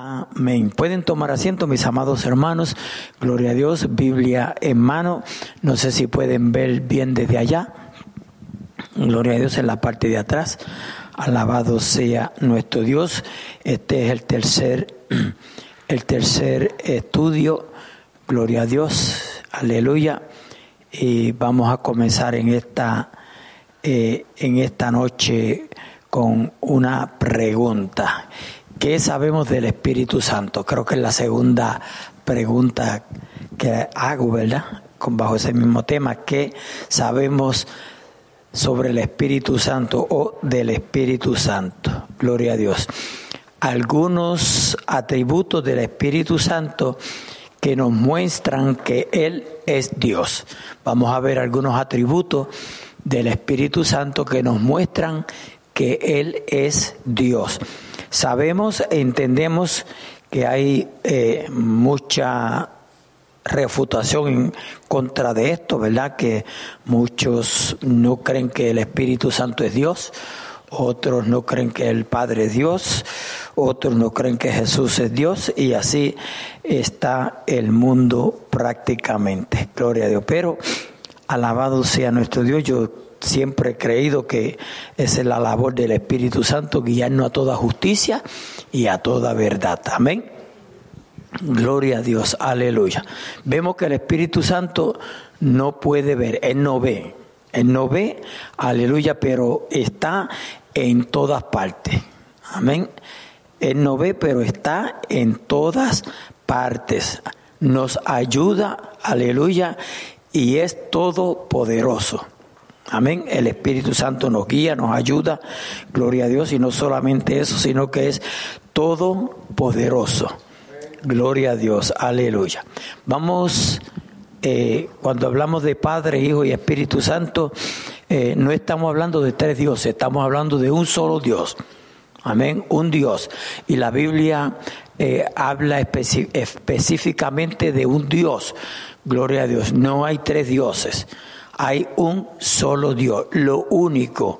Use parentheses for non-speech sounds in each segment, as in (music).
Amén. Pueden tomar asiento, mis amados hermanos. Gloria a Dios, Biblia en mano. No sé si pueden ver bien desde allá. Gloria a Dios en la parte de atrás. Alabado sea nuestro Dios. Este es el tercer, (clears throat) el tercer estudio. Gloria a Dios. Aleluya. Y vamos a comenzar en esta, eh, en esta noche con una pregunta. ¿Qué sabemos del Espíritu Santo? Creo que es la segunda pregunta que hago, ¿verdad? Con bajo ese mismo tema. ¿Qué sabemos sobre el Espíritu Santo o del Espíritu Santo? Gloria a Dios. Algunos atributos del Espíritu Santo que nos muestran que Él es Dios. Vamos a ver algunos atributos del Espíritu Santo que nos muestran que Él es Dios. Sabemos, entendemos que hay eh, mucha refutación en contra de esto, ¿verdad? Que muchos no creen que el Espíritu Santo es Dios, otros no creen que el Padre es Dios, otros no creen que Jesús es Dios y así está el mundo prácticamente. Gloria a Dios. Pero alabado sea nuestro Dios. Yo siempre he creído que esa es la labor del Espíritu Santo, guiarnos a toda justicia y a toda verdad. Amén. Gloria a Dios, aleluya. Vemos que el Espíritu Santo no puede ver, Él no ve, Él no ve, aleluya, pero está en todas partes. Amén. Él no ve, pero está en todas partes. Nos ayuda, aleluya, y es todopoderoso. Amén. El Espíritu Santo nos guía, nos ayuda. Gloria a Dios. Y no solamente eso, sino que es todopoderoso. Gloria a Dios. Aleluya. Vamos, eh, cuando hablamos de Padre, Hijo y Espíritu Santo, eh, no estamos hablando de tres dioses, estamos hablando de un solo Dios. Amén. Un Dios. Y la Biblia eh, habla específicamente de un Dios. Gloria a Dios. No hay tres dioses hay un solo Dios, lo único.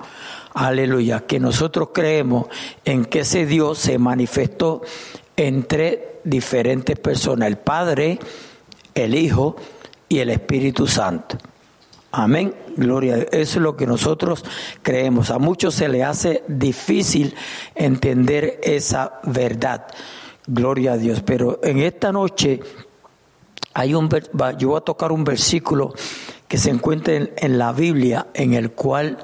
Aleluya, que nosotros creemos en que ese Dios se manifestó entre diferentes personas, el Padre, el Hijo y el Espíritu Santo. Amén, gloria. Eso es lo que nosotros creemos. A muchos se le hace difícil entender esa verdad. Gloria a Dios. Pero en esta noche hay un, yo voy a tocar un versículo que se encuentra en, la Biblia, en el cual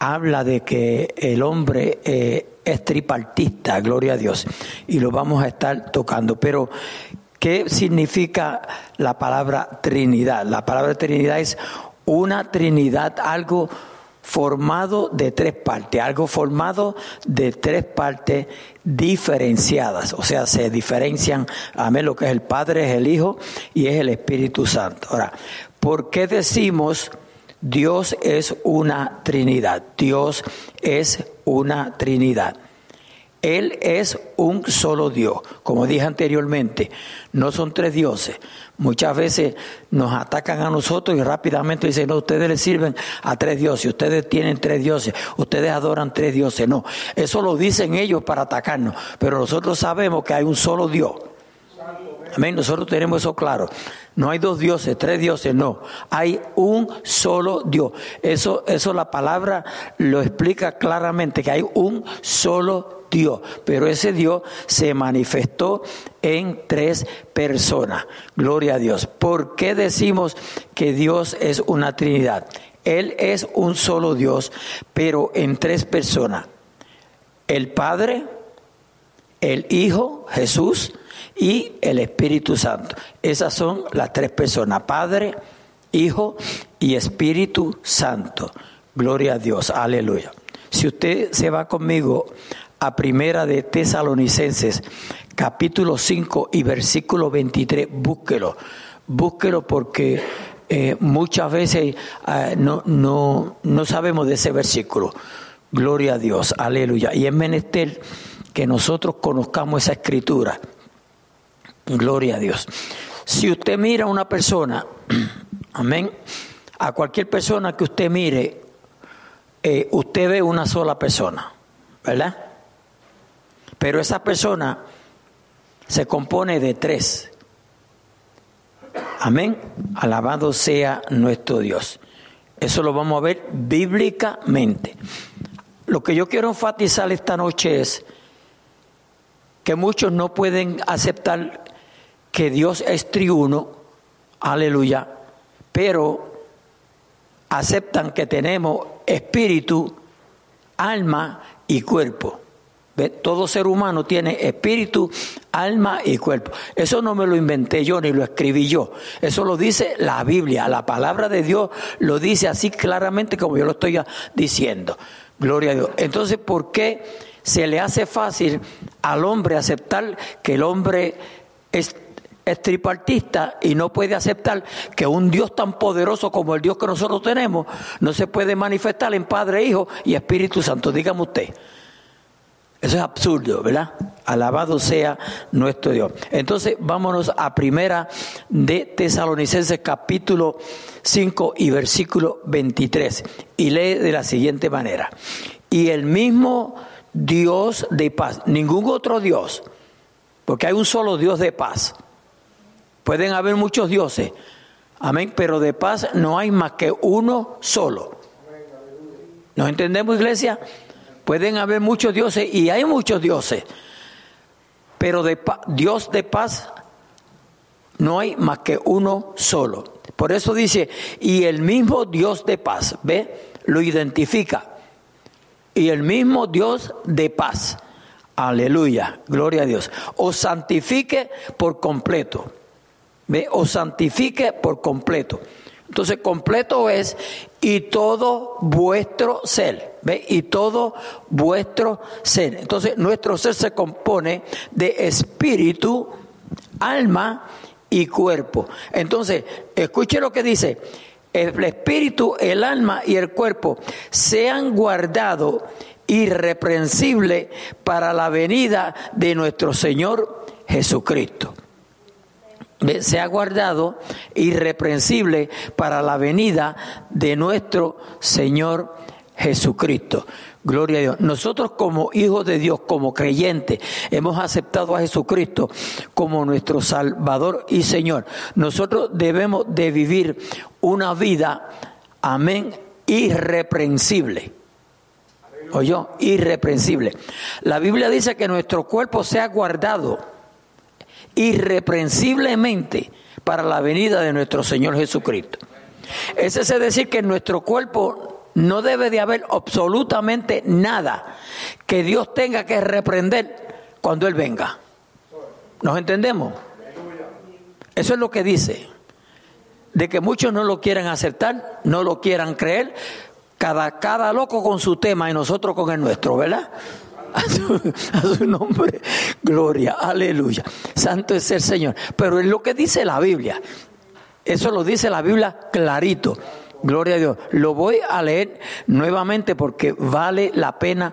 habla de que el hombre eh, es tripartista, gloria a Dios, y lo vamos a estar tocando. Pero, ¿qué significa la palabra Trinidad? La palabra Trinidad es una Trinidad, algo formado de tres partes, algo formado de tres partes diferenciadas, o sea, se diferencian, a mí lo que es el Padre, es el Hijo y es el Espíritu Santo. Ahora, ¿Por qué decimos Dios es una Trinidad? Dios es una Trinidad. Él es un solo Dios. Como dije anteriormente, no son tres dioses. Muchas veces nos atacan a nosotros y rápidamente dicen, no, ustedes le sirven a tres dioses, ustedes tienen tres dioses, ustedes adoran tres dioses. No, eso lo dicen ellos para atacarnos, pero nosotros sabemos que hay un solo Dios. Amén, nosotros tenemos eso claro. No hay dos dioses, tres dioses, no. Hay un solo Dios. Eso, eso la palabra lo explica claramente, que hay un solo Dios. Pero ese Dios se manifestó en tres personas. Gloria a Dios. ¿Por qué decimos que Dios es una Trinidad? Él es un solo Dios, pero en tres personas. El Padre, el Hijo, Jesús, y el Espíritu Santo. Esas son las tres personas, Padre, Hijo y Espíritu Santo. Gloria a Dios, aleluya. Si usted se va conmigo a Primera de Tesalonicenses, capítulo 5 y versículo 23, búsquelo, búsquelo porque eh, muchas veces eh, no, no, no sabemos de ese versículo. Gloria a Dios, aleluya. Y es menester que nosotros conozcamos esa escritura Gloria a Dios. Si usted mira a una persona, (clears throat) amén, a cualquier persona que usted mire, eh, usted ve una sola persona, ¿verdad? Pero esa persona se compone de tres. Amén. Alabado sea nuestro Dios. Eso lo vamos a ver bíblicamente. Lo que yo quiero enfatizar esta noche es que muchos no pueden aceptar que Dios es triuno, aleluya, pero aceptan que tenemos espíritu, alma y cuerpo. Todo ser humano tiene espíritu, alma y cuerpo. Eso no me lo inventé yo ni lo escribí yo. Eso lo dice la Biblia. La palabra de Dios lo dice así claramente como yo lo estoy diciendo. Gloria a Dios. Entonces, ¿por qué se le hace fácil al hombre aceptar que el hombre es es tripartista y no puede aceptar que un Dios tan poderoso como el Dios que nosotros tenemos no se puede manifestar en Padre, Hijo y Espíritu Santo. Dígame usted. Eso es absurdo, ¿verdad? Alabado sea nuestro Dios. Entonces, vámonos a primera de Tesalonicenses capítulo 5 y versículo 23. Y lee de la siguiente manera. Y el mismo Dios de paz, ningún otro Dios, porque hay un solo Dios de paz. Pueden haber muchos dioses, amén, pero de paz no hay más que uno solo. ¿Nos entendemos, iglesia? Pueden haber muchos dioses y hay muchos dioses, pero de Dios de paz no hay más que uno solo. Por eso dice, y el mismo Dios de paz, ¿ve? Lo identifica. Y el mismo Dios de paz. Aleluya, gloria a Dios. Os santifique por completo. ¿Ve? Os santifique por completo. Entonces, completo es y todo vuestro ser, ¿ve? Y todo vuestro ser. Entonces, nuestro ser se compone de espíritu, alma y cuerpo. Entonces, escuche lo que dice. El espíritu, el alma y el cuerpo sean guardados irreprensibles para la venida de nuestro Señor Jesucristo se ha guardado irreprensible para la venida de nuestro Señor Jesucristo. Gloria a Dios. Nosotros como hijos de Dios, como creyentes, hemos aceptado a Jesucristo como nuestro Salvador y Señor. Nosotros debemos de vivir una vida, amén, irreprensible. Oyó, irreprensible. La Biblia dice que nuestro cuerpo sea guardado irreprensiblemente para la venida de nuestro Señor Jesucristo. Ese es decir que en nuestro cuerpo no debe de haber absolutamente nada que Dios tenga que reprender cuando Él venga. ¿Nos entendemos? Eso es lo que dice. De que muchos no lo quieran aceptar, no lo quieran creer, cada, cada loco con su tema y nosotros con el nuestro, ¿verdad? A su, nombre, gloria, aleluya. Santo es el Señor. Pero es lo que dice la Biblia. Eso lo dice la Biblia clarito. Gloria a Dios. Lo voy a leer nuevamente porque vale la pena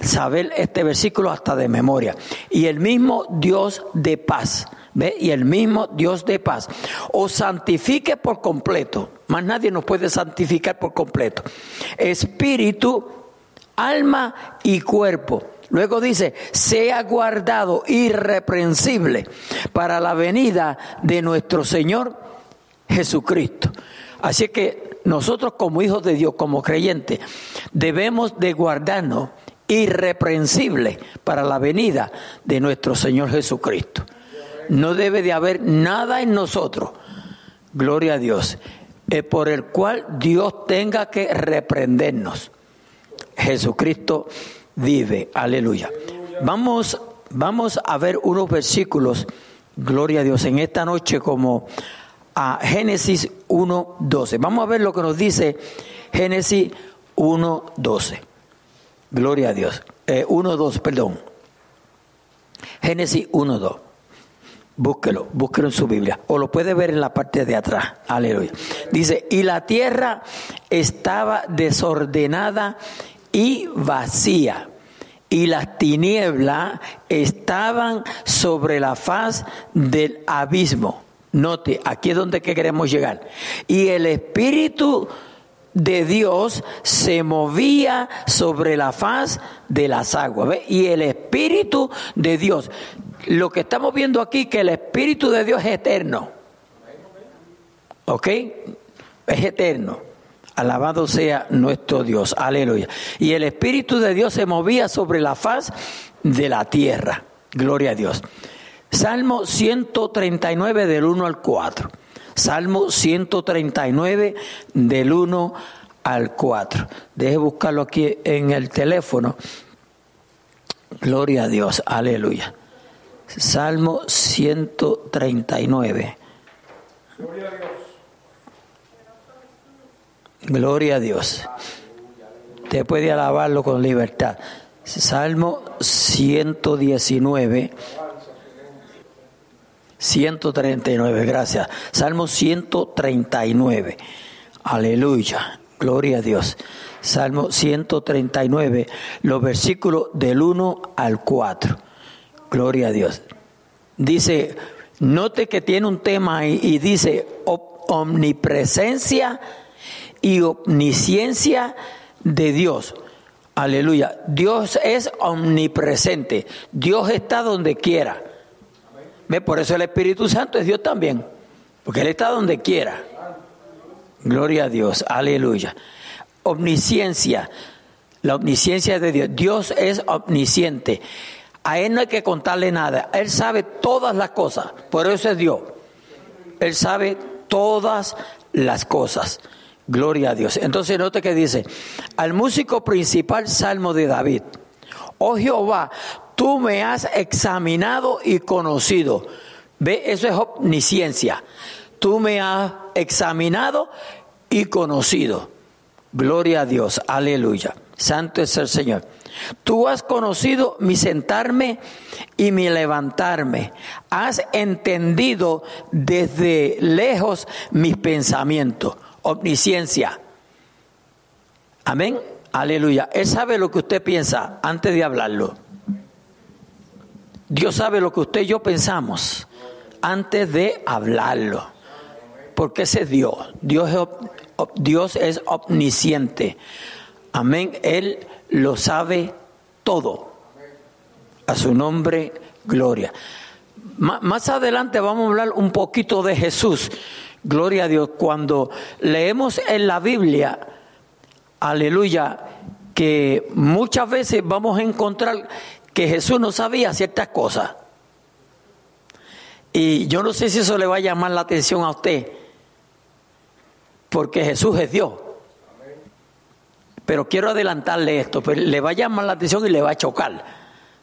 saber este versículo hasta de memoria. Y el mismo Dios de paz, ¿ve? Y el mismo Dios de paz os santifique por completo. Más nadie nos puede santificar por completo. Espíritu, alma y cuerpo. Luego dice, sea guardado irreprensible para la venida de nuestro Señor Jesucristo. Así que nosotros como hijos de Dios, como creyentes, debemos de guardarnos irreprensible para la venida de nuestro Señor Jesucristo. No debe de haber nada en nosotros, gloria a Dios, eh, por el cual Dios tenga que reprendernos. Jesucristo vive. Aleluya. Vamos, vamos a ver unos versículos, gloria a Dios, en esta noche como a Génesis 1.12. Vamos a ver lo que nos dice Génesis 1.12. Gloria a Dios. Eh, 1.2, perdón. Génesis 1.2. Búsquelo, búsquelo en su Biblia. O lo puede ver en la parte de atrás. Aleluya. Dice, y la tierra estaba desordenada y vacía, y las tinieblas estaban sobre la faz del abismo. Note, aquí es donde queremos llegar. Y el Espíritu de Dios se movía sobre la faz de las aguas. Y el Espíritu de Dios, lo que estamos viendo aquí, que el Espíritu de Dios es eterno. ¿Ok? Es eterno. Alabado sea nuestro Dios. Aleluya. Y el Espíritu de Dios se movía sobre la faz de la tierra. Gloria a Dios. Salmo 139 del 1 al 4. Salmo 139 del 1 al 4. Deje buscarlo aquí en el teléfono. Gloria a Dios. Aleluya. Salmo 139. Gloria a Dios. Gloria a Dios. Usted puede alabarlo con libertad. Salmo 119. 139, gracias. Salmo 139. Aleluya. Gloria a Dios. Salmo 139, los versículos del 1 al 4. Gloria a Dios. Dice, note que tiene un tema ahí y dice omnipresencia y omnisciencia de Dios. Aleluya. Dios es omnipresente. Dios está donde quiera. ¿Ve? Por eso el Espíritu Santo es Dios también. Porque Él está donde quiera. Gloria a Dios. Aleluya. Omnisciencia. La omnisciencia de Dios. Dios es omnisciente. A Él no hay que contarle nada. Él sabe todas las cosas. Por eso es Dios. Él sabe todas las cosas. Gloria a Dios. Entonces note que dice, al músico principal salmo de David, oh Jehová, tú me has examinado y conocido. Ve, eso es omnisciencia. Tú me has examinado y conocido. Gloria a Dios, aleluya. Santo es el Señor. Tú has conocido mi sentarme y mi levantarme. Has entendido desde lejos mis pensamientos omnisciencia. Amén. Aleluya. Él sabe lo que usted piensa antes de hablarlo. Dios sabe lo que usted y yo pensamos antes de hablarlo. Porque ese es Dios. Dios es, Dios es omnisciente. Amén. Él lo sabe todo. A su nombre, gloria. Más adelante vamos a hablar un poquito de Jesús. Gloria a Dios. Cuando leemos en la Biblia, aleluya, que muchas veces vamos a encontrar que Jesús no sabía ciertas cosas. Y yo no sé si eso le va a llamar la atención a usted, porque Jesús es Dios. Pero quiero adelantarle esto, pero le va a llamar la atención y le va a chocar.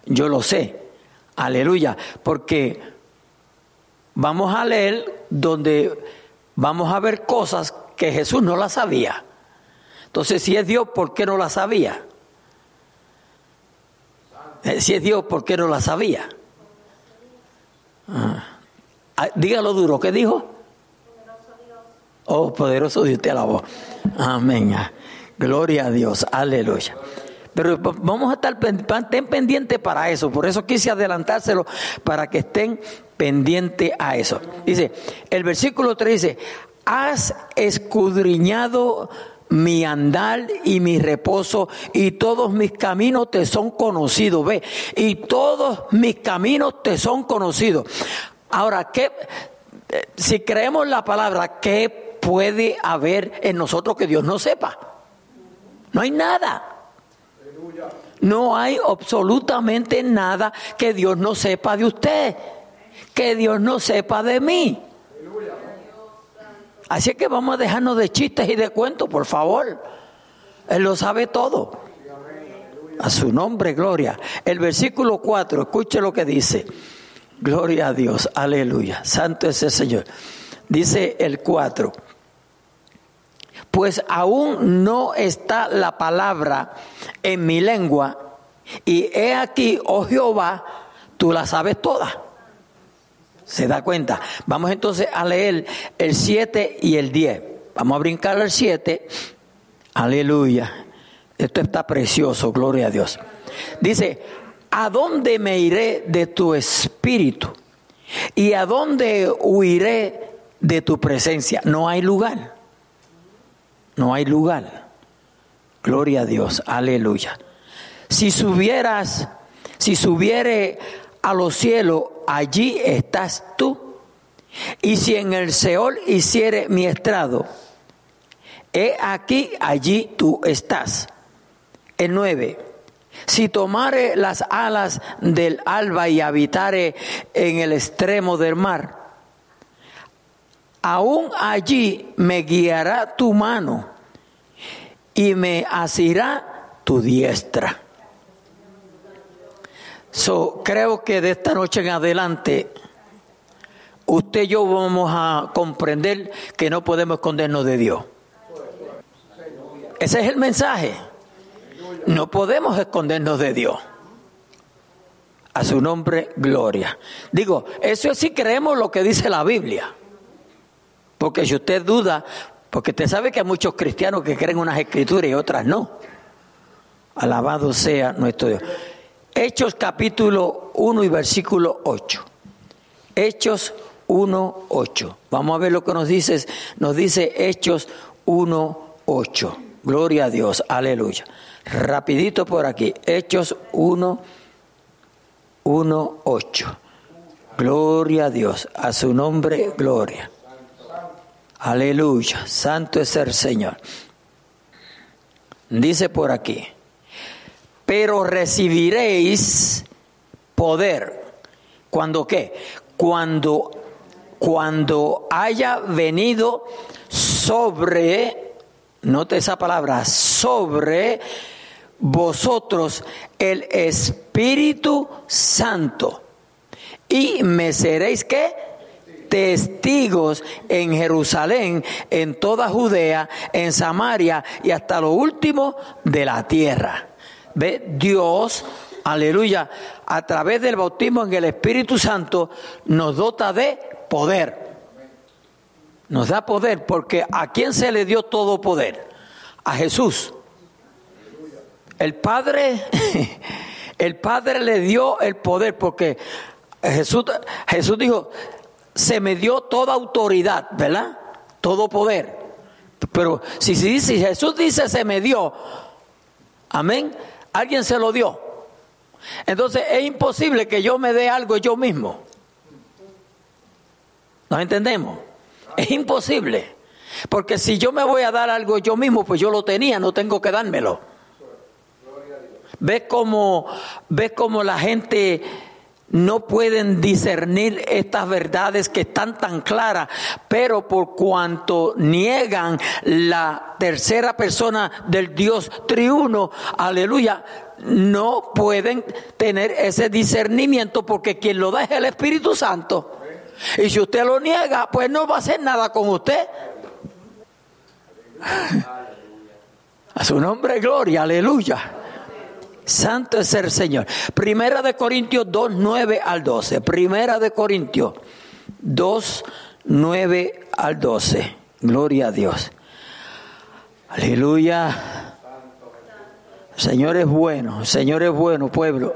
Yo lo sé. Aleluya. Porque vamos a leer donde vamos a ver cosas que Jesús no las sabía. Entonces, si es Dios, ¿por qué no las sabía? Eh, si es Dios, ¿por qué no las sabía? Ah. ah. dígalo duro, ¿qué dijo? Oh, poderoso Dios te alabó. Amén. Ah, gloria a Dios. Aleluya. Pero vamos a estar estén pendientes para eso. Por eso quise adelantárselo para que estén pendientes a eso. Dice, el versículo 3 dice, has escudriñado mi andar y mi reposo y todos mis caminos te son conocidos, ve, y todos mis caminos te son conocidos. Ahora, ¿qué, eh, si creemos la palabra, ¿qué puede haber en nosotros que Dios no sepa? No hay nada. No hay absolutamente nada que Dios no sepa de usted, que Dios no sepa de mí. Así que vamos a dejarnos de chistes y de cuentos, por favor. Él lo sabe todo. A su nombre, gloria. El versículo 4, escuche lo que dice. Gloria a Dios, aleluya. Santo es el Señor. Dice el 4 pues aún no está la palabra en mi lengua, y he aquí, oh Jehová, tú la sabes toda. ¿Se da cuenta? Vamos entonces a leer el 7 y el 10. Vamos a brincar al 7. Aleluya. Esto está precioso, gloria a Dios. Dice, ¿a dónde me iré de tu espíritu? ¿Y a dónde huiré de tu presencia? No hay lugar. No hay lugar. Gloria a Dios, aleluya. Si subieras, si subiere a los cielos, allí estás tú. Y si en el Seol hiciere mi estrado, he aquí, allí tú estás. El 9. Si tomare las alas del alba y habitare en el extremo del mar, aún allí me guiará tu mano y me asirá tu diestra. So, creo que de esta noche en adelante, usted y yo vamos a comprender que no podemos escondernos de Dios. Ese es el mensaje. No podemos escondernos de Dios. A su nombre, gloria. Digo, eso es si creemos lo que dice la Biblia. Porque si usted duda, porque usted sabe que hay muchos cristianos que creen unas escrituras y otras no. Alabado sea nuestro Dios. Hechos capítulo 1 y versículo 8. Hechos 1, 8. Vamos a ver lo que nos dice. Nos dice Hechos 1, 8. Gloria a Dios. Aleluya. Rapidito por aquí. Hechos 1, 1, 8. Gloria a Dios. A su nombre, gloria. Aleluya. Santo es el Señor. Dice por aquí. Pero recibiréis poder. ¿Cuándo qué? Cuando, cuando haya venido sobre, note esa palabra, sobre vosotros el Espíritu Santo. Y me seréis qué? Testigos en Jerusalén, en toda Judea, en Samaria y hasta lo último de la tierra. Ve, Dios, aleluya, a través del bautismo en el Espíritu Santo nos dota de poder. Nos da poder porque ¿a quién se le dio todo poder? A Jesús. El Padre, (laughs) el Padre le dio el poder porque Jesús, Jesús dijo, se me dio toda autoridad, ¿verdad? Todo poder. Pero si, si, si Jesús dice se me dio, amén, alguien se lo dio. Entonces es imposible que yo me dé algo yo mismo. ¿Nos entendemos? Es imposible. Porque si yo me voy a dar algo yo mismo, pues yo lo tenía, no tengo que dármelo. ¿Ves cómo, ves cómo la gente no pueden discernir estas verdades que están tan claras, pero por cuanto niegan la tercera persona del Dios triuno, aleluya, no pueden tener ese discernimiento porque quien lo da es el Espíritu Santo. Y si usted lo niega, pues no va a hacer nada con usted. (laughs) A su nombre, gloria, aleluya. Santo es el Señor. Primera de Corintios 2, 9 al 12. Primera de Corintios 2, 9 al 12. Gloria a Dios. Aleluya. Señor es bueno, Señor es bueno, pueblo.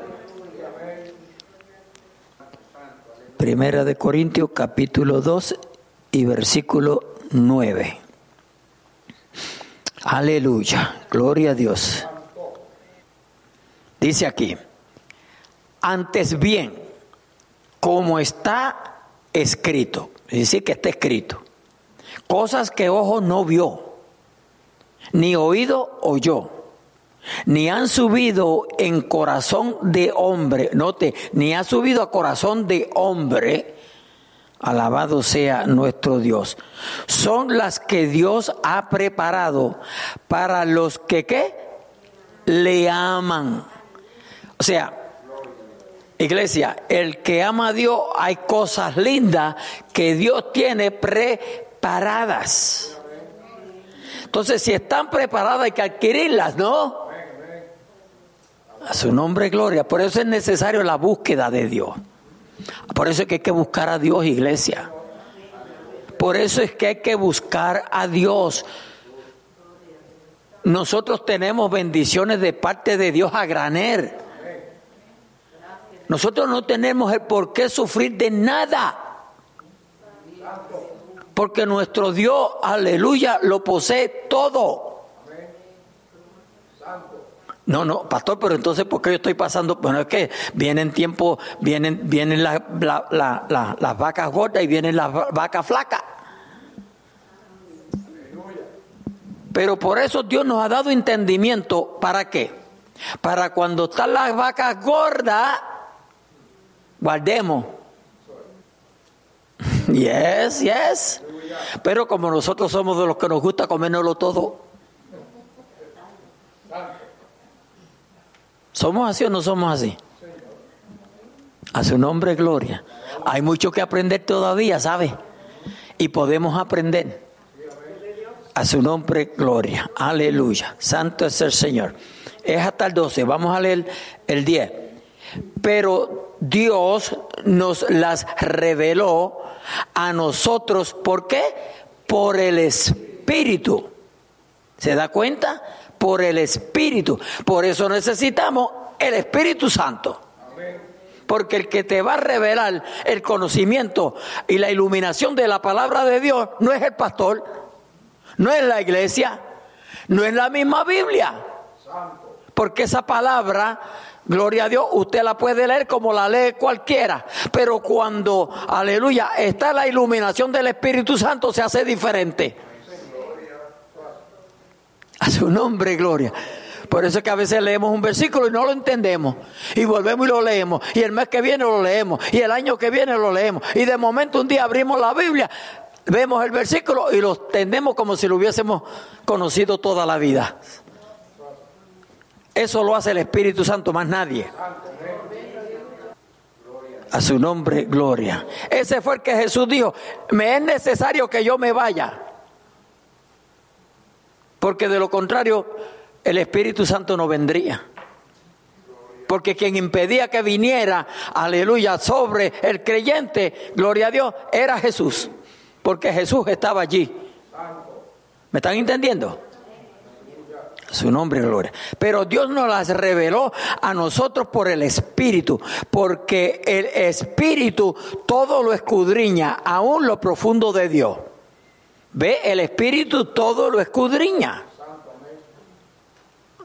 Primera de Corintios capítulo 2 y versículo 9. Aleluya, gloria a Dios. Dice aquí, antes bien, como está escrito, es decir, que está escrito, cosas que ojo no vio, ni oído oyó, ni han subido en corazón de hombre, note, ni ha subido a corazón de hombre, alabado sea nuestro Dios, son las que Dios ha preparado para los que ¿qué? le aman. O sea, iglesia, el que ama a Dios, hay cosas lindas que Dios tiene preparadas. Entonces, si están preparadas, hay que adquirirlas, ¿no? A su nombre, gloria. Por eso es necesario la búsqueda de Dios. Por eso es que hay que buscar a Dios, iglesia. Por eso es que hay que buscar a Dios. Nosotros tenemos bendiciones de parte de Dios a graner. Nosotros no tenemos el por qué sufrir de nada. Porque nuestro Dios, aleluya, lo posee todo. No, no, pastor, pero entonces, ¿por qué yo estoy pasando? Bueno, es que vienen tiempos, vienen, vienen las vacas gordas y vienen las vacas flacas. Pero por eso Dios nos ha dado entendimiento. ¿Para qué? Para cuando están las vacas gordas, guardemos. Yes, yes. Pero como nosotros somos de los que nos gusta comérnoslo todo. ¿Somos así o no somos así? A su nombre, gloria. Hay mucho que aprender todavía, ¿sabe? Y podemos aprender. A su nombre, gloria. Aleluya. Santo es el Señor. Es hasta el 12. Vamos a leer el 10. Pero Dios nos las reveló a nosotros. ¿Por qué? Por el Espíritu. ¿Se da cuenta? por el Espíritu. Por eso necesitamos el Espíritu Santo. Porque el que te va a revelar el conocimiento y la iluminación de la palabra de Dios no es el pastor, no es la iglesia, no es la misma Biblia. Porque esa palabra, gloria a Dios, usted la puede leer como la lee cualquiera. Pero cuando, aleluya, está la iluminación del Espíritu Santo, se hace diferente. A su nombre, gloria. Por eso es que a veces leemos un versículo y no lo entendemos. Y volvemos y lo leemos. Y el mes que viene lo leemos. Y el año que viene lo leemos. Y de momento un día abrimos la Biblia, vemos el versículo y lo entendemos como si lo hubiésemos conocido toda la vida. Eso lo hace el Espíritu Santo, más nadie. A su nombre, gloria. Ese fue el que Jesús dijo, me es necesario que yo me vaya porque de lo contrario el Espíritu Santo no vendría. Porque quien impedía que viniera, aleluya, sobre el creyente, gloria a Dios, era Jesús. Porque Jesús estaba allí. ¿Me están entendiendo? Su nombre, gloria. Pero Dios nos las reveló a nosotros por el Espíritu, porque el Espíritu todo lo escudriña, aún lo profundo de Dios. Ve, el Espíritu todo lo escudriña.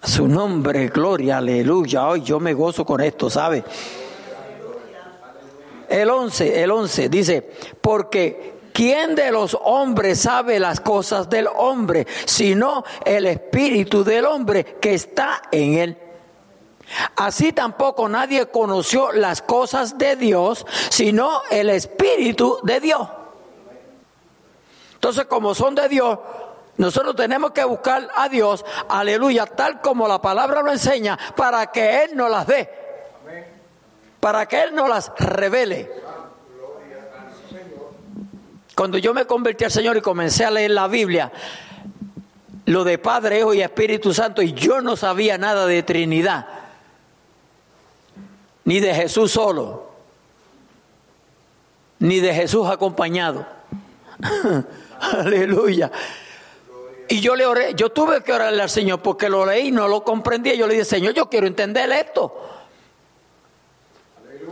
Su nombre, gloria, aleluya. Hoy yo me gozo con esto, ¿sabe? El 11, el 11 dice, porque ¿quién de los hombres sabe las cosas del hombre, sino el espíritu del hombre que está en él? Así tampoco nadie conoció las cosas de Dios, sino el espíritu de Dios. Entonces, como son de Dios, nosotros tenemos que buscar a Dios, aleluya, tal como la palabra lo enseña, para que Él nos las dé, para que Él nos las revele. Cuando yo me convertí al Señor y comencé a leer la Biblia, lo de Padre, Hijo y Espíritu Santo, y yo no sabía nada de Trinidad, ni de Jesús solo, ni de Jesús acompañado. (laughs) Aleluya. Y yo le oré, yo tuve que orarle al Señor porque lo leí, no lo comprendía. Yo le dije, Señor, yo quiero entender esto.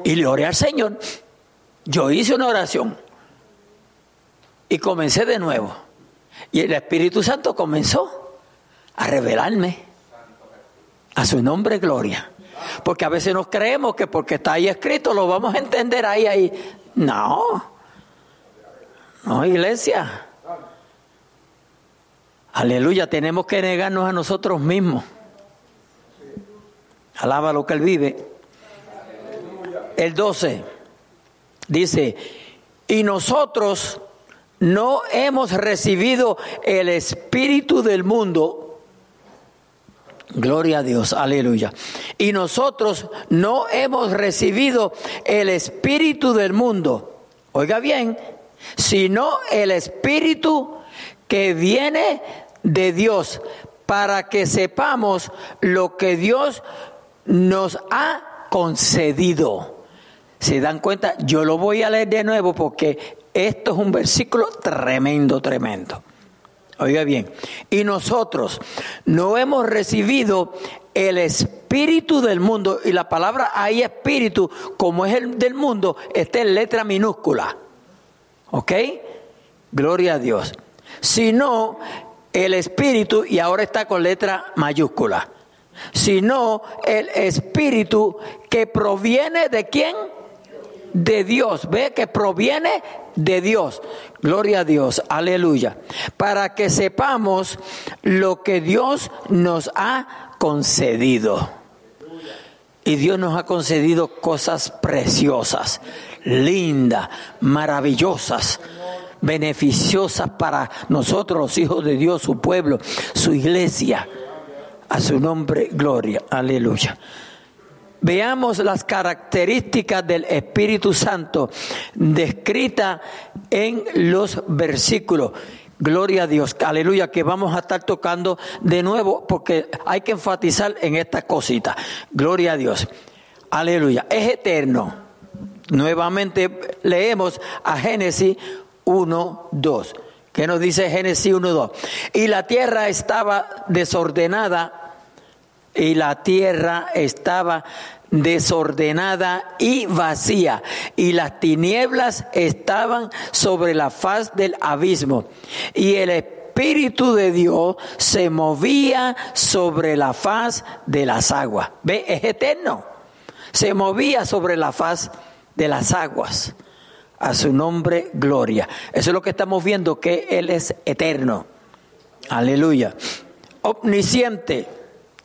Y le oré al Señor. Yo hice una oración. Y comencé de nuevo. Y el Espíritu Santo comenzó a revelarme. A su nombre, gloria. Porque a veces nos creemos que porque está ahí escrito lo vamos a entender ahí, ahí. No. No, iglesia. Aleluya, tenemos que negarnos a nosotros mismos. Alaba lo que Él vive. El 12 dice, y nosotros no hemos recibido el espíritu del mundo. Gloria a Dios, aleluya. Y nosotros no hemos recibido el espíritu del mundo. Oiga bien, sino el espíritu que viene de Dios para que sepamos lo que Dios nos ha concedido. ¿Se dan cuenta? Yo lo voy a leer de nuevo porque esto es un versículo tremendo, tremendo. Oiga bien, y nosotros no hemos recibido el espíritu del mundo, y la palabra ahí espíritu, como es el del mundo, está en letra minúscula. ¿Ok? Gloria a Dios sino el Espíritu, y ahora está con letra mayúscula. sino el Espíritu que proviene de quién? De Dios. Ve que proviene de Dios. Gloria a Dios. Aleluya. Para que sepamos lo que Dios nos ha concedido. Y Dios nos ha concedido cosas preciosas, lindas, maravillosas beneficiosas para nosotros, los hijos de Dios, su pueblo, su iglesia. A su nombre, gloria. Aleluya. Veamos las características del Espíritu Santo descrita en los versículos. Gloria a Dios, aleluya, que vamos a estar tocando de nuevo porque hay que enfatizar en esta cosita. Gloria a Dios, aleluya, es eterno. Nuevamente leemos a Génesis 1, 2. ¿Qué nos dice Génesis 1, 2? Y la tierra estaba desordenada, y la tierra estaba desordenada y vacía, y las tinieblas estaban sobre la faz del abismo, y el Espíritu de Dios se movía sobre la faz de las aguas. ¿Ve? Es eterno. Se movía sobre la faz de las aguas a su nombre gloria. Eso es lo que estamos viendo, que Él es eterno. Aleluya. Omnisciente.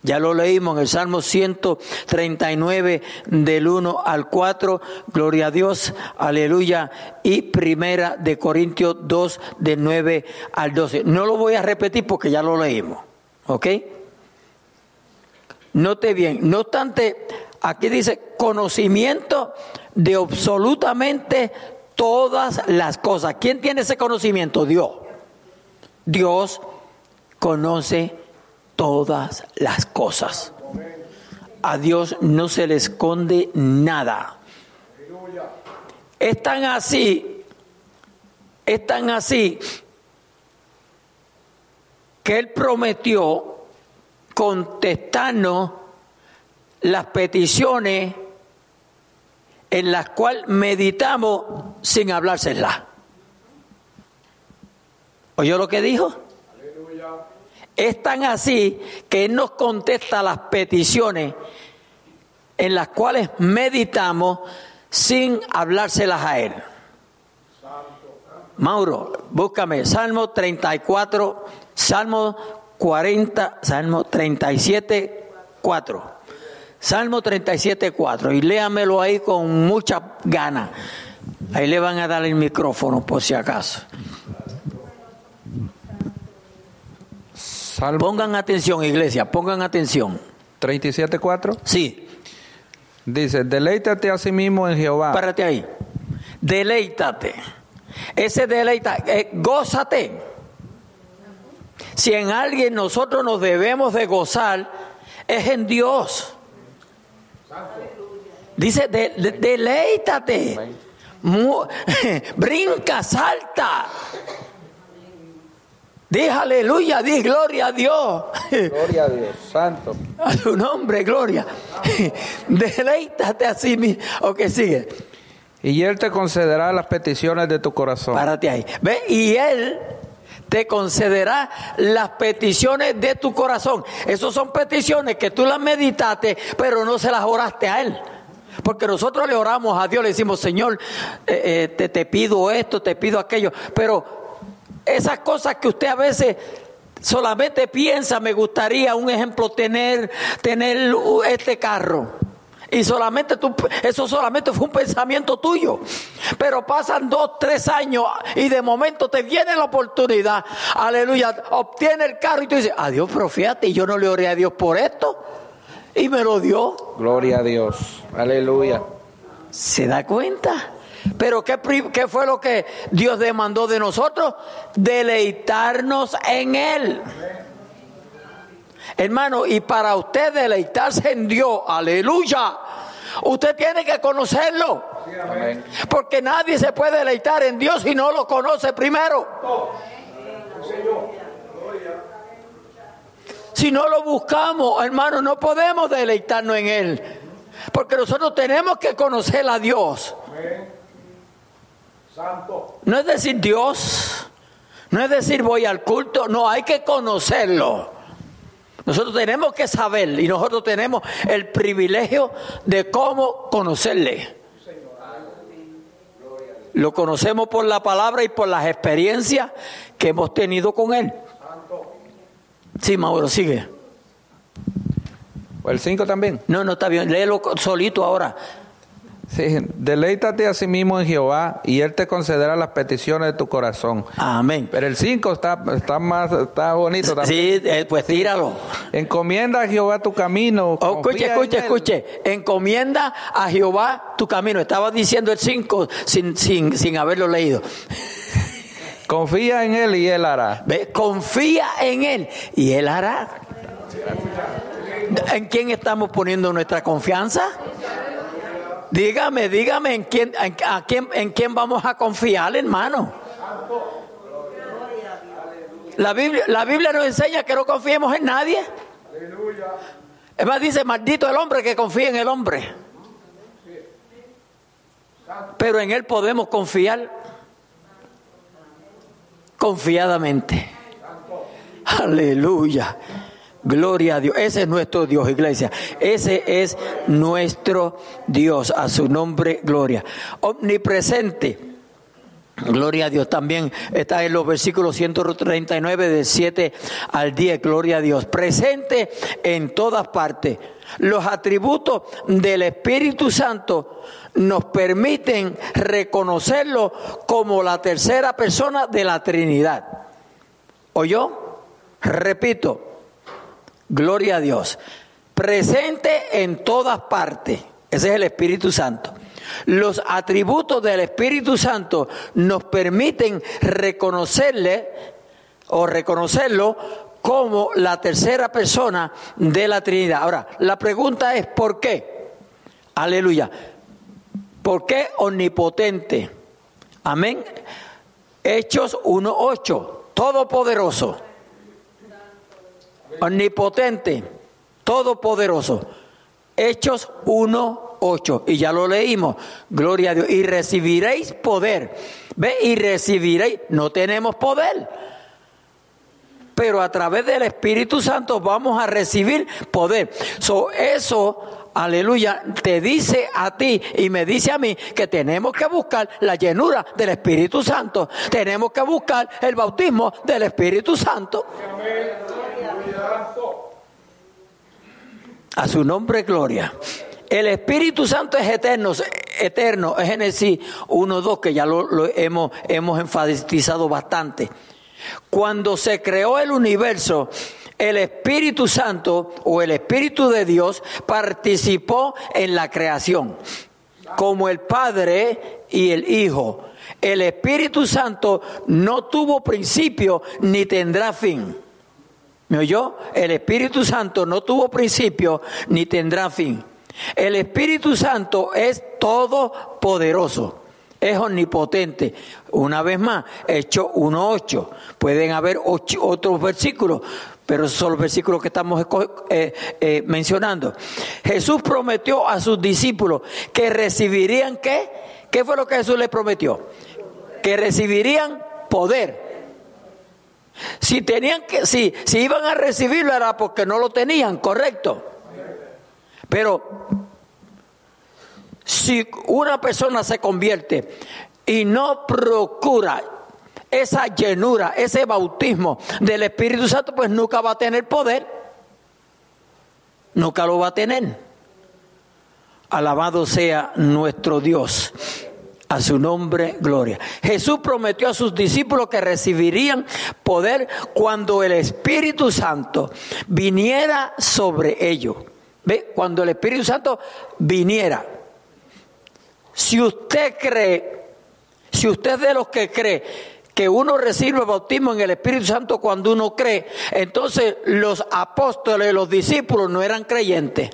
Ya lo leímos en el Salmo 139 del 1 al 4. Gloria a Dios. Aleluya. Y primera de Corintios 2 del 9 al 12. No lo voy a repetir porque ya lo leímos. ¿Ok? Note bien. No obstante, aquí dice conocimiento de absolutamente todas las cosas. ¿Quién tiene ese conocimiento? Dios. Dios conoce todas las cosas. A Dios no se le esconde nada. Es tan así, es tan así que Él prometió contestarnos las peticiones en las cuales meditamos sin hablársela. ¿Oyó lo que dijo? Es tan así que Él nos contesta las peticiones en las cuales meditamos sin hablárselas a Él. Mauro, búscame Salmo 34, Salmo 40, Salmo 37, 4. Salmo 37, 4. Y léamelo ahí con mucha gana. Ahí le van a dar el micrófono por si acaso. Pongan atención, iglesia, pongan atención. 37, 4. Sí. Dice, deleítate a sí mismo en Jehová. Párate ahí. Deleítate. Ese deleita, eh, gózate. Si en alguien nosotros nos debemos de gozar, es en Dios. Dice, de, deleítate, (laughs) brinca, salta. Dije aleluya, di gloria a Dios. Gloria a Dios, santo. A su nombre, gloria. Deleítate así mismo. Ok, sigue. Y Él te concederá las peticiones de tu corazón. Párate ahí. Ve, y Él te concederá las peticiones de tu corazón. Esas son peticiones que tú las meditaste, pero no se las oraste a Él. Porque nosotros le oramos a Dios, le decimos, Señor, eh, eh, te, te pido esto, te pido aquello. Pero esas cosas que usted a veces solamente piensa, me gustaría, un ejemplo, tener, tener este carro. Y solamente tú, eso solamente fue un pensamiento tuyo. Pero pasan dos, tres años y de momento te viene la oportunidad. Aleluya. Obtiene el carro y tú dices, adiós, pero fíjate, yo no le oré a Dios por esto. Y me lo dio. Gloria a Dios. Aleluya. ¿Se da cuenta? Pero ¿qué, ¿qué, fue lo que Dios demandó de nosotros? Deleitarnos en Él. Hermano, y para usted deleitarse en Dios, aleluya, usted tiene que conocerlo. Porque nadie se puede deleitar en Dios si no lo conoce primero. Si no lo buscamos, hermano, no podemos deleitarnos en Él. Porque nosotros tenemos que conocer a Dios. No es decir Dios, no es decir voy al culto, no, hay que conocerlo. Nosotros tenemos que saber y nosotros tenemos el privilegio de cómo conocerle. Lo conocemos por la palabra y por las experiencias que hemos tenido con él. Sí, Mauro, sigue. ¿O el 5 también? No, no está bien. Léelo solito ahora. Sí, deleítate a sí mismo en Jehová y Él te concederá las peticiones de tu corazón. Amén. Pero el 5 está, está más está bonito Sí, también. eh, pues tíralo. Encomienda a Jehová tu camino. Oh, escuche, en escuche, escuche. Encomienda a Jehová tu camino. Estaba diciendo el 5 sin, sin, sin haberlo leído. Confía en Él y Él hará. Ve, Confía en Él y Él hará. ¿En quién estamos poniendo nuestra confianza? Dígame, dígame en quién, en, a quién, en quién vamos a confiar, hermano. La Biblia, la Biblia nos enseña que no confiemos en nadie. Es más, dice, maldito el hombre que confía en el hombre. Pero en Él podemos confiar confiadamente. Aleluya. Gloria a Dios. Ese es nuestro Dios, iglesia. Ese es nuestro Dios. A su nombre, gloria. Omnipresente. Gloria a Dios. También está en los versículos 139 del 7 al 10. Gloria a Dios. Presente en todas partes. Los atributos del Espíritu Santo nos permiten reconocerlo como la tercera persona de la Trinidad. ¿Oyó? Repito. Gloria a Dios. Presente en todas partes. Ese es el Espíritu Santo. Los atributos del Espíritu Santo nos permiten reconocerle o reconocerlo como la tercera persona de la Trinidad. Ahora, la pregunta es ¿por qué? Aleluya. ¿Por qué omnipotente? Amén. Hechos 1.8. Todopoderoso. Omnipotente. Todopoderoso. Hechos 1.8. Y ya lo leímos. Gloria a Dios. Y recibiréis poder. Ve, y recibiréis. No tenemos poder. Pero a través del Espíritu Santo vamos a recibir poder. So, eso, aleluya, te dice a ti y me dice a mí que tenemos que buscar la llenura del Espíritu Santo. Tenemos que buscar el bautismo del Espíritu Santo. A su nombre, gloria. El Espíritu Santo es eterno, eterno, es Génesis 1.2, que ya lo, lo hemos, hemos enfatizado bastante. Cuando se creó el universo, el Espíritu Santo o el Espíritu de Dios participó en la creación, como el Padre y el Hijo. El Espíritu Santo no tuvo principio ni tendrá fin. ¿Me oyó? El Espíritu Santo no tuvo principio ni tendrá fin. El Espíritu Santo es todopoderoso, es omnipotente. Una vez más, Hecho 1.8. Pueden haber otros versículos, pero esos son los versículos que estamos eh, eh, mencionando. Jesús prometió a sus discípulos que recibirían qué? ¿Qué fue lo que Jesús les prometió? Que recibirían poder. Si tenían que, si, si iban a recibirlo era porque no lo tenían, correcto. Pero si una persona se convierte y no procura esa llenura, ese bautismo del Espíritu Santo, pues nunca va a tener poder. Nunca lo va a tener. Alabado sea nuestro Dios. A su nombre, gloria. Jesús prometió a sus discípulos que recibirían poder cuando el Espíritu Santo viniera sobre ellos. ¿Ve? Cuando el Espíritu Santo viniera. Si usted cree, si usted es de los que cree que uno recibe el bautismo en el Espíritu Santo cuando uno cree, entonces los apóstoles, los discípulos no eran creyentes.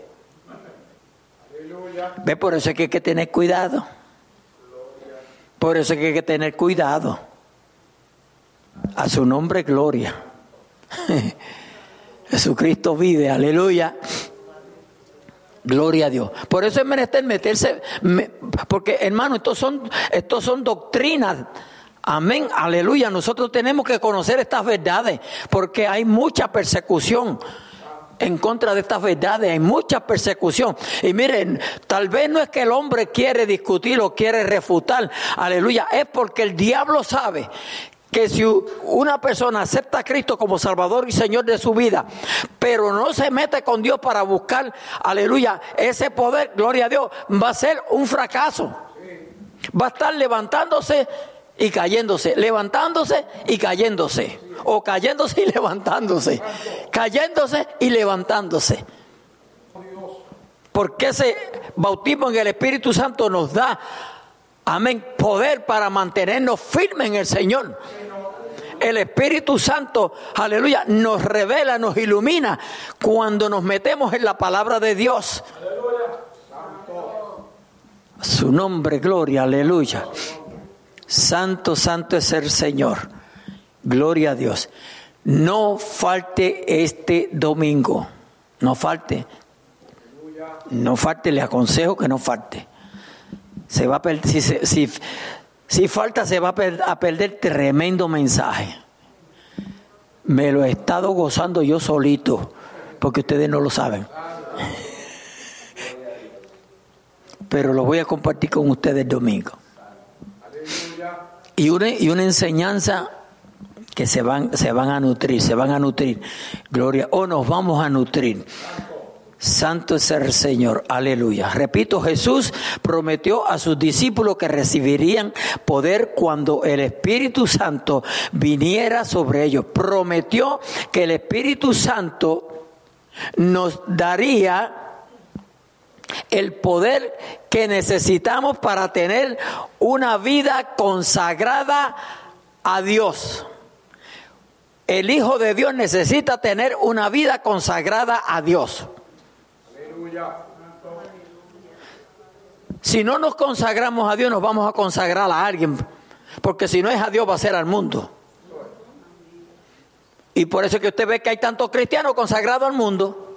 ¿Ve? Por eso es que hay que tener cuidado. Por eso hay que tener cuidado. A su nombre, gloria. (laughs) Jesucristo vive, aleluya. Gloria a Dios. Por eso es menester meterse, me, porque hermano, estos son, estos son doctrinas. Amén, aleluya. Nosotros tenemos que conocer estas verdades, porque hay mucha persecución. En contra de estas verdades, hay mucha persecución. Y miren, tal vez no es que el hombre quiere discutir o quiere refutar, aleluya, es porque el diablo sabe que si una persona acepta a Cristo como Salvador y Señor de su vida, pero no se mete con Dios para buscar, aleluya, ese poder, gloria a Dios, va a ser un fracaso. Va a estar levantándose y cayéndose, levantándose y cayéndose, o cayéndose y (laughs) levantándose, cayéndose y levantándose. Porque ese bautismo en el Espíritu Santo nos da, amén, poder para mantenernos firmes en el Señor. El Espíritu Santo, aleluya, nos revela, nos ilumina cuando nos metemos en la palabra de Dios. Su nombre, gloria, aleluya. Santo, santo es el Señor. Gloria a Dios. No falte este domingo. No falte. No falte, le aconsejo que no falte. Se va a perder, si, si, falta, se va a, a perder tremendo mensaje. Me lo he estado gozando yo solito, porque ustedes no lo saben. (laughs) Pero lo voy a compartir con ustedes el domingo y una, y una enseñanza que se van, se van a nutrir, se van a nutrir. Gloria, o nos vamos a nutrir. Santo es el Señor, aleluya. Repito, Jesús prometió a sus discípulos que recibirían poder cuando el Espíritu Santo viniera sobre ellos. Prometió que el Espíritu Santo nos daría el poder que necesitamos para tener una vida consagrada a Dios. El Hijo de Dios necesita tener una vida consagrada a Dios. Si no nos consagramos a Dios, nos vamos a consagrar a alguien. Porque si no es a Dios, va a ser al mundo. Y por eso es que usted ve que hay tantos cristianos consagrados al mundo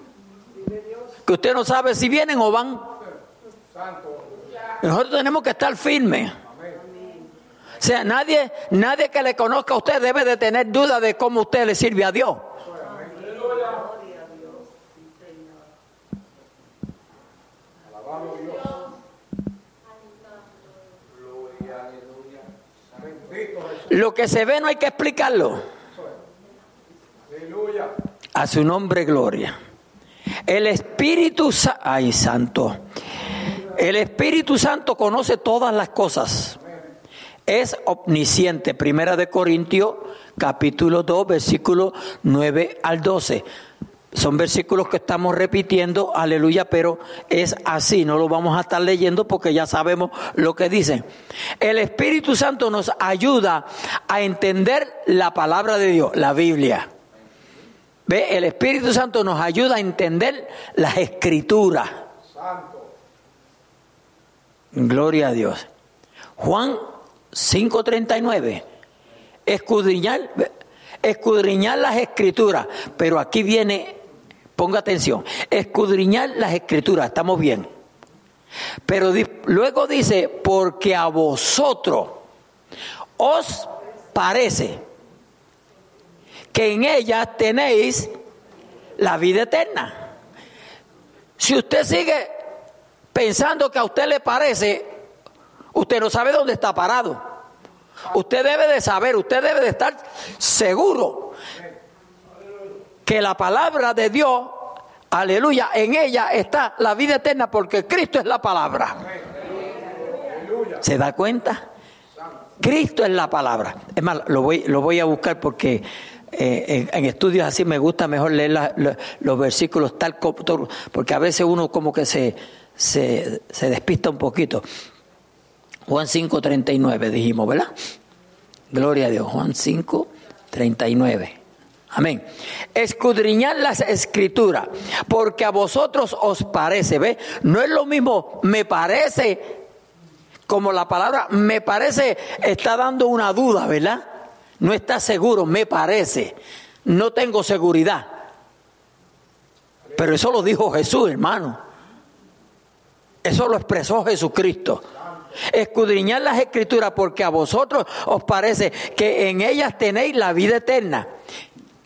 que usted no sabe si vienen o van. Nosotros tenemos que estar firmes. O sea, nadie, nadie que le conozca a usted debe de tener duda de cómo usted le sirve a Dios. Lo que se ve no hay que explicarlo. A su nombre, gloria. El Espíritu ay Santo. El Espíritu Santo conoce todas las cosas. Es omnisciente. Primera de Corintios, capítulo 2, versículo 9 al 12. Son versículos que estamos repitiendo, aleluya, pero es así, no lo vamos a estar leyendo porque ya sabemos lo que dicen. El Espíritu Santo nos ayuda a entender la palabra de Dios, la Biblia. Ve, el Espíritu Santo nos ayuda a entender las escrituras. Gloria a Dios. Juan 5:39. Escudriñar, escudriñar las escrituras. Pero aquí viene, ponga atención, escudriñar las escrituras, estamos bien. Pero luego dice, porque a vosotros os parece que en ella tenéis la vida eterna. Si usted sigue pensando que a usted le parece, usted no sabe dónde está parado. Usted debe de saber, usted debe de estar seguro que la palabra de Dios, aleluya, en ella está la vida eterna porque Cristo es la palabra. ¿Se da cuenta? Cristo es la palabra. Es más, lo voy, lo voy a buscar porque eh, en, estudios así me gusta mejor leer los versículos tal porque a veces uno como que se, se, se despista un poquito. Juan 5, 39 dijimos, ¿verdad? Gloria a Dios. Juan 5, 39. Amén. Escudriñar las escrituras, porque a vosotros os parece, ¿ve? No es lo mismo, me parece, como la palabra me parece está dando una duda, ¿verdad? No está seguro, me parece. No tengo seguridad. Pero eso lo dijo Jesús, hermano. Eso lo expresó Jesucristo. Escudriñar las escrituras porque a vosotros os parece que en ellas tenéis la vida eterna.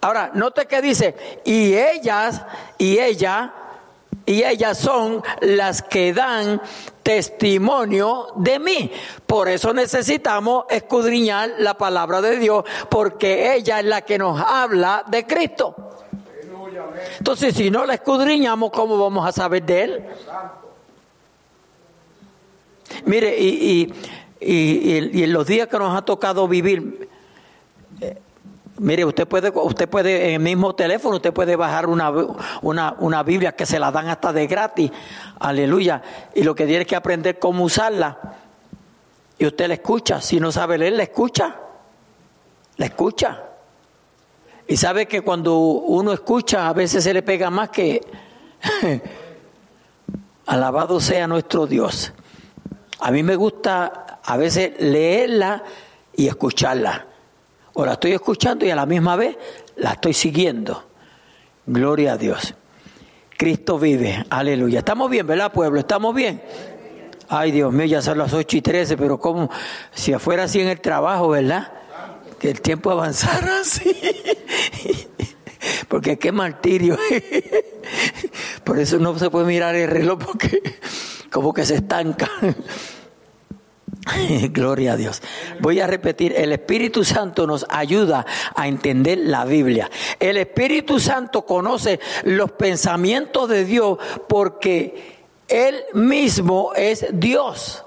Ahora, note que dice, y ellas, y ella, y ellas son las que dan testimonio de mí. Por eso necesitamos escudriñar la palabra de Dios, porque ella es la que nos habla de Cristo. Entonces, si no la escudriñamos, ¿cómo vamos a saber de Él? Mire, y, en los días que nos ha tocado vivir, mire, usted puede, usted puede en el mismo teléfono, usted puede bajar una, una, una Biblia que se la dan hasta de gratis, aleluya, y lo que tiene es que aprender cómo usarla. Y usted la escucha, si no sabe leer, la escucha, la escucha. Y sabe que cuando uno escucha a veces se le pega más que (laughs) alabado sea nuestro Dios. A mí me gusta a veces leerla y escucharla. O la estoy escuchando y a la misma vez la estoy siguiendo. Gloria a Dios. Cristo vive. Aleluya. Estamos bien, ¿verdad, pueblo? ¿Estamos bien? Ay, Dios mío, ya son las 8 y 13, pero como si fuera así en el trabajo, ¿verdad? Que el tiempo avanzara (laughs) así. Porque qué martirio. Por eso no se puede mirar el reloj porque como que se estanca. (laughs) Gloria a Dios. Voy a repetir, el Espíritu Santo nos ayuda a entender la Biblia. El Espíritu Santo conoce los pensamientos de Dios porque Él mismo es Dios.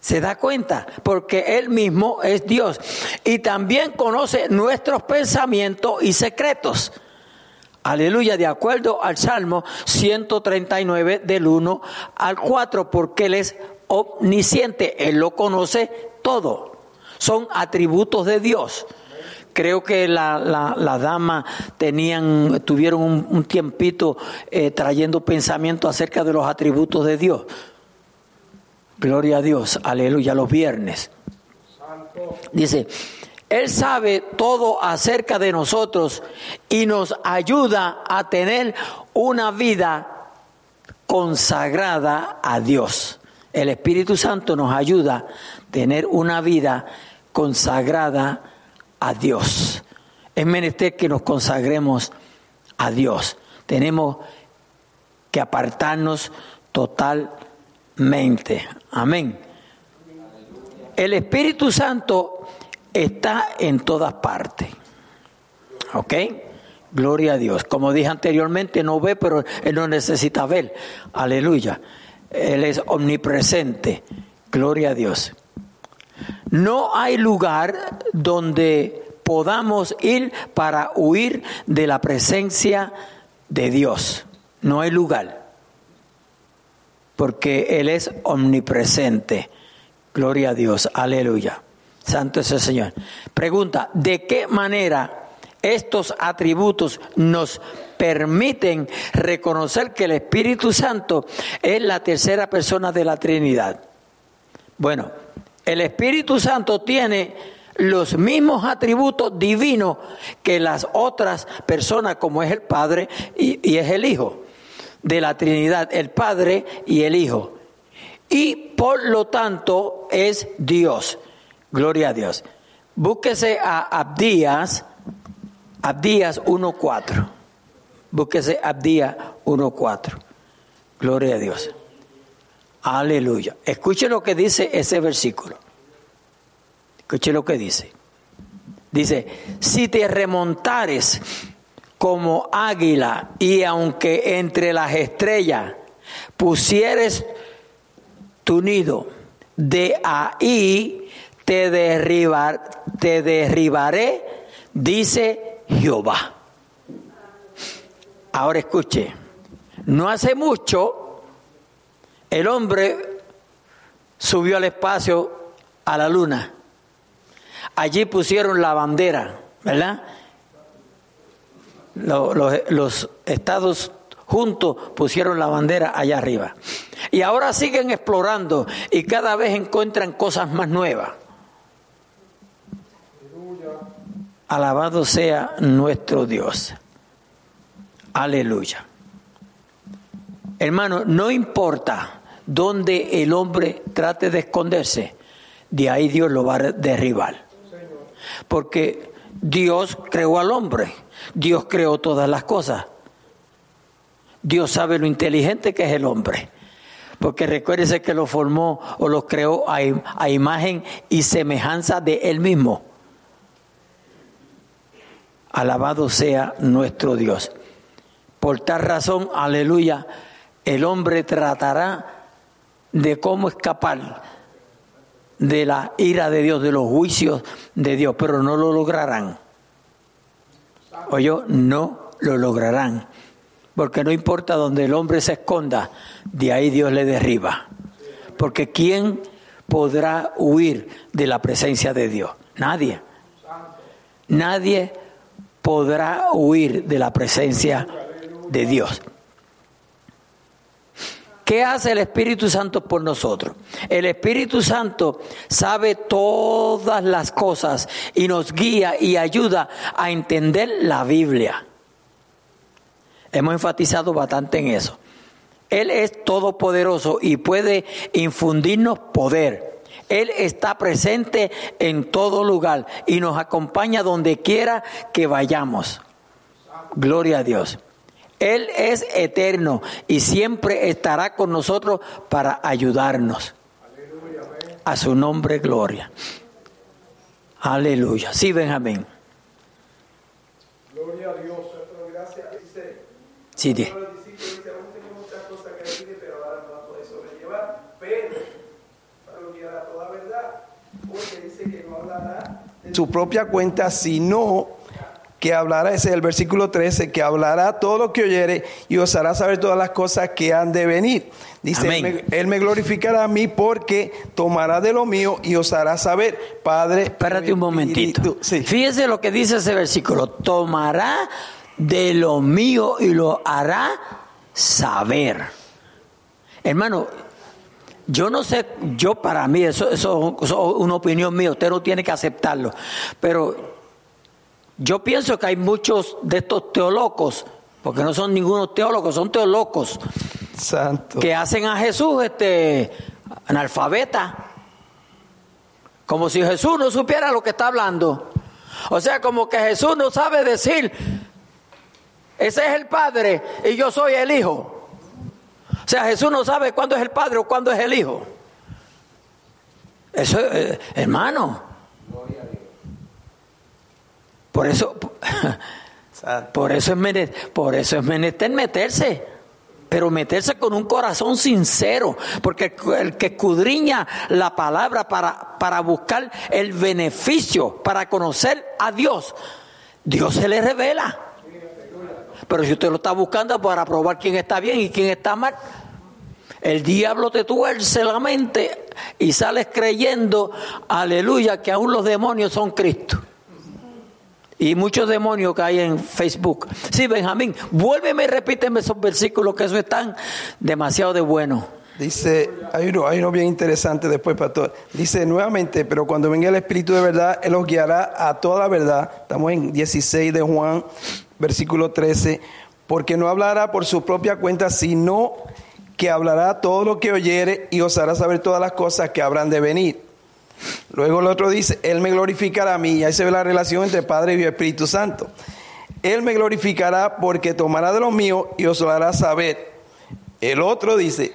¿Se da cuenta? Porque Él mismo es Dios. Y también conoce nuestros pensamientos y secretos. Aleluya, de acuerdo al Salmo 139 del 1 al 4, porque Él es omnisciente, Él lo conoce todo. Son atributos de Dios. Creo que la, la, dama tenían, tuvieron un, tiempito eh, trayendo pensamiento acerca de los atributos de Dios. Gloria a Dios, aleluya, los viernes. Dice, él sabe todo acerca de nosotros y nos ayuda a tener una vida consagrada a Dios. El Espíritu Santo nos ayuda a tener una vida consagrada a Dios. Es menester que nos consagremos a Dios. Tenemos que apartarnos totalmente. Amén. El Espíritu Santo está en todas partes. ¿Ok? Gloria a Dios. Como dije anteriormente, no ve, pero Él no necesita ver. Aleluya. Él es omnipresente. Gloria a Dios. No hay lugar donde podamos ir para huir de la presencia de Dios. No hay lugar. Porque Él es omnipresente. Gloria a Dios. Aleluya. Santo es el Señor. Pregunta, ¿de qué manera estos atributos nos permiten reconocer que el Espíritu Santo es la tercera persona de la Trinidad? Bueno, el Espíritu Santo tiene los mismos atributos divinos que las otras personas, como es el Padre y, es el Hijo de la Trinidad, el Padre y el Hijo. Y por lo tanto es Dios. Gloria a Dios. Búsquese a Abdías, Abdías 1.4. Búsquese Abdías 1.4. Gloria a Dios. Aleluya. Escuche lo que dice ese versículo. Escuche lo que dice. Dice, si te remontares como águila y aunque entre las estrellas pusieres tu nido, de ahí te derribaré, dice Jehová. Ahora escuche, no hace mucho el hombre subió al espacio a la luna. Allí pusieron la bandera, ¿verdad? Los, los, estados juntos pusieron la bandera allá arriba. Y ahora siguen explorando y cada vez encuentran cosas más nuevas. Alabado sea nuestro Dios. Aleluya. Hermano, no importa dónde el hombre trate de esconderse, de ahí Dios lo va a derribar. Porque Dios creó al hombre, Dios creó todas las cosas. Dios sabe lo inteligente que es el hombre. Porque recuérdese que lo formó o lo creó a, a imagen y semejanza de él mismo. Alabado sea nuestro Dios. Por tal razón, aleluya, el hombre tratará de cómo escapar de la ira de Dios, de los juicios de Dios, pero no lo lograrán. yo no lo lograrán. Porque no importa donde el hombre se esconda, de ahí Dios le derriba. Porque ¿quién podrá huir de la presencia de Dios? Nadie. Nadie podrá huir de la presencia de Dios. ¿Qué hace el Espíritu Santo por nosotros? El Espíritu Santo sabe todas las cosas y nos guía y ayuda a entender la Biblia. Hemos enfatizado bastante en eso. Él es todopoderoso y puede infundirnos poder. Él está presente en todo lugar y nos acompaña donde quiera que vayamos. Gloria a Dios. Él es eterno y siempre estará con nosotros para ayudarnos. A su nombre, gloria. Aleluya. Sí, Benjamín. Gloria a Dios. Gracias. Sí, dice. hablará de su propia cuenta, sino que hablará, ese es el versículo 13, que hablará todo lo que oyere y os hará saber todas las cosas que han de venir. Dice, él me, glorificará a mí porque tomará de lo mío y os hará saber, Padre. Espérate un momentito. Fíjese lo que dice ese versículo, tomará de lo mío y lo hará saber. Hermano, yo no sé, yo para mí, eso, eso es una opinión mía, usted no tiene que aceptarlo, pero yo pienso que hay muchos de estos teólogos, porque no son ningunos teólogos, son teólogos, Santo. que hacen a Jesús este analfabeta, como si Jesús no supiera lo que está hablando. O sea, como que Jesús no sabe decir, ese es el Padre y yo soy el Hijo. O sea, Jesús no sabe cuándo es el Padre o cuándo es el Hijo. Eso, eh, hermano, por eso, (laughs) (laughs) por eso es menester, por eso es menester meterse, pero meterse con un corazón sincero, porque el que escudriña la palabra para, para buscar el beneficio, para conocer a Dios, Dios se le revela. Pero si usted lo está buscando para probar quién está bien y quién está mal, el diablo te tuerce la mente y sales creyendo, aleluya, que aún los demonios son Cristo. Y muchos demonios que hay en Facebook. Sí, Benjamín, vuélveme y repíteme esos versículos que eso están demasiado de bueno. Dice, hay uno, hay uno bien interesante después, pastor. Dice nuevamente, pero cuando venga el Espíritu de verdad, Él os guiará a toda la verdad. Estamos en 16 de Juan, versículo 13. Porque no hablará por su propia cuenta, sino que hablará todo lo que oyere y os hará saber todas las cosas que habrán de venir. Luego el otro dice, Él me glorificará a mí. Y ahí se ve la relación entre Padre y Espíritu Santo. Él me glorificará porque tomará de lo mío y os lo hará saber. El otro dice,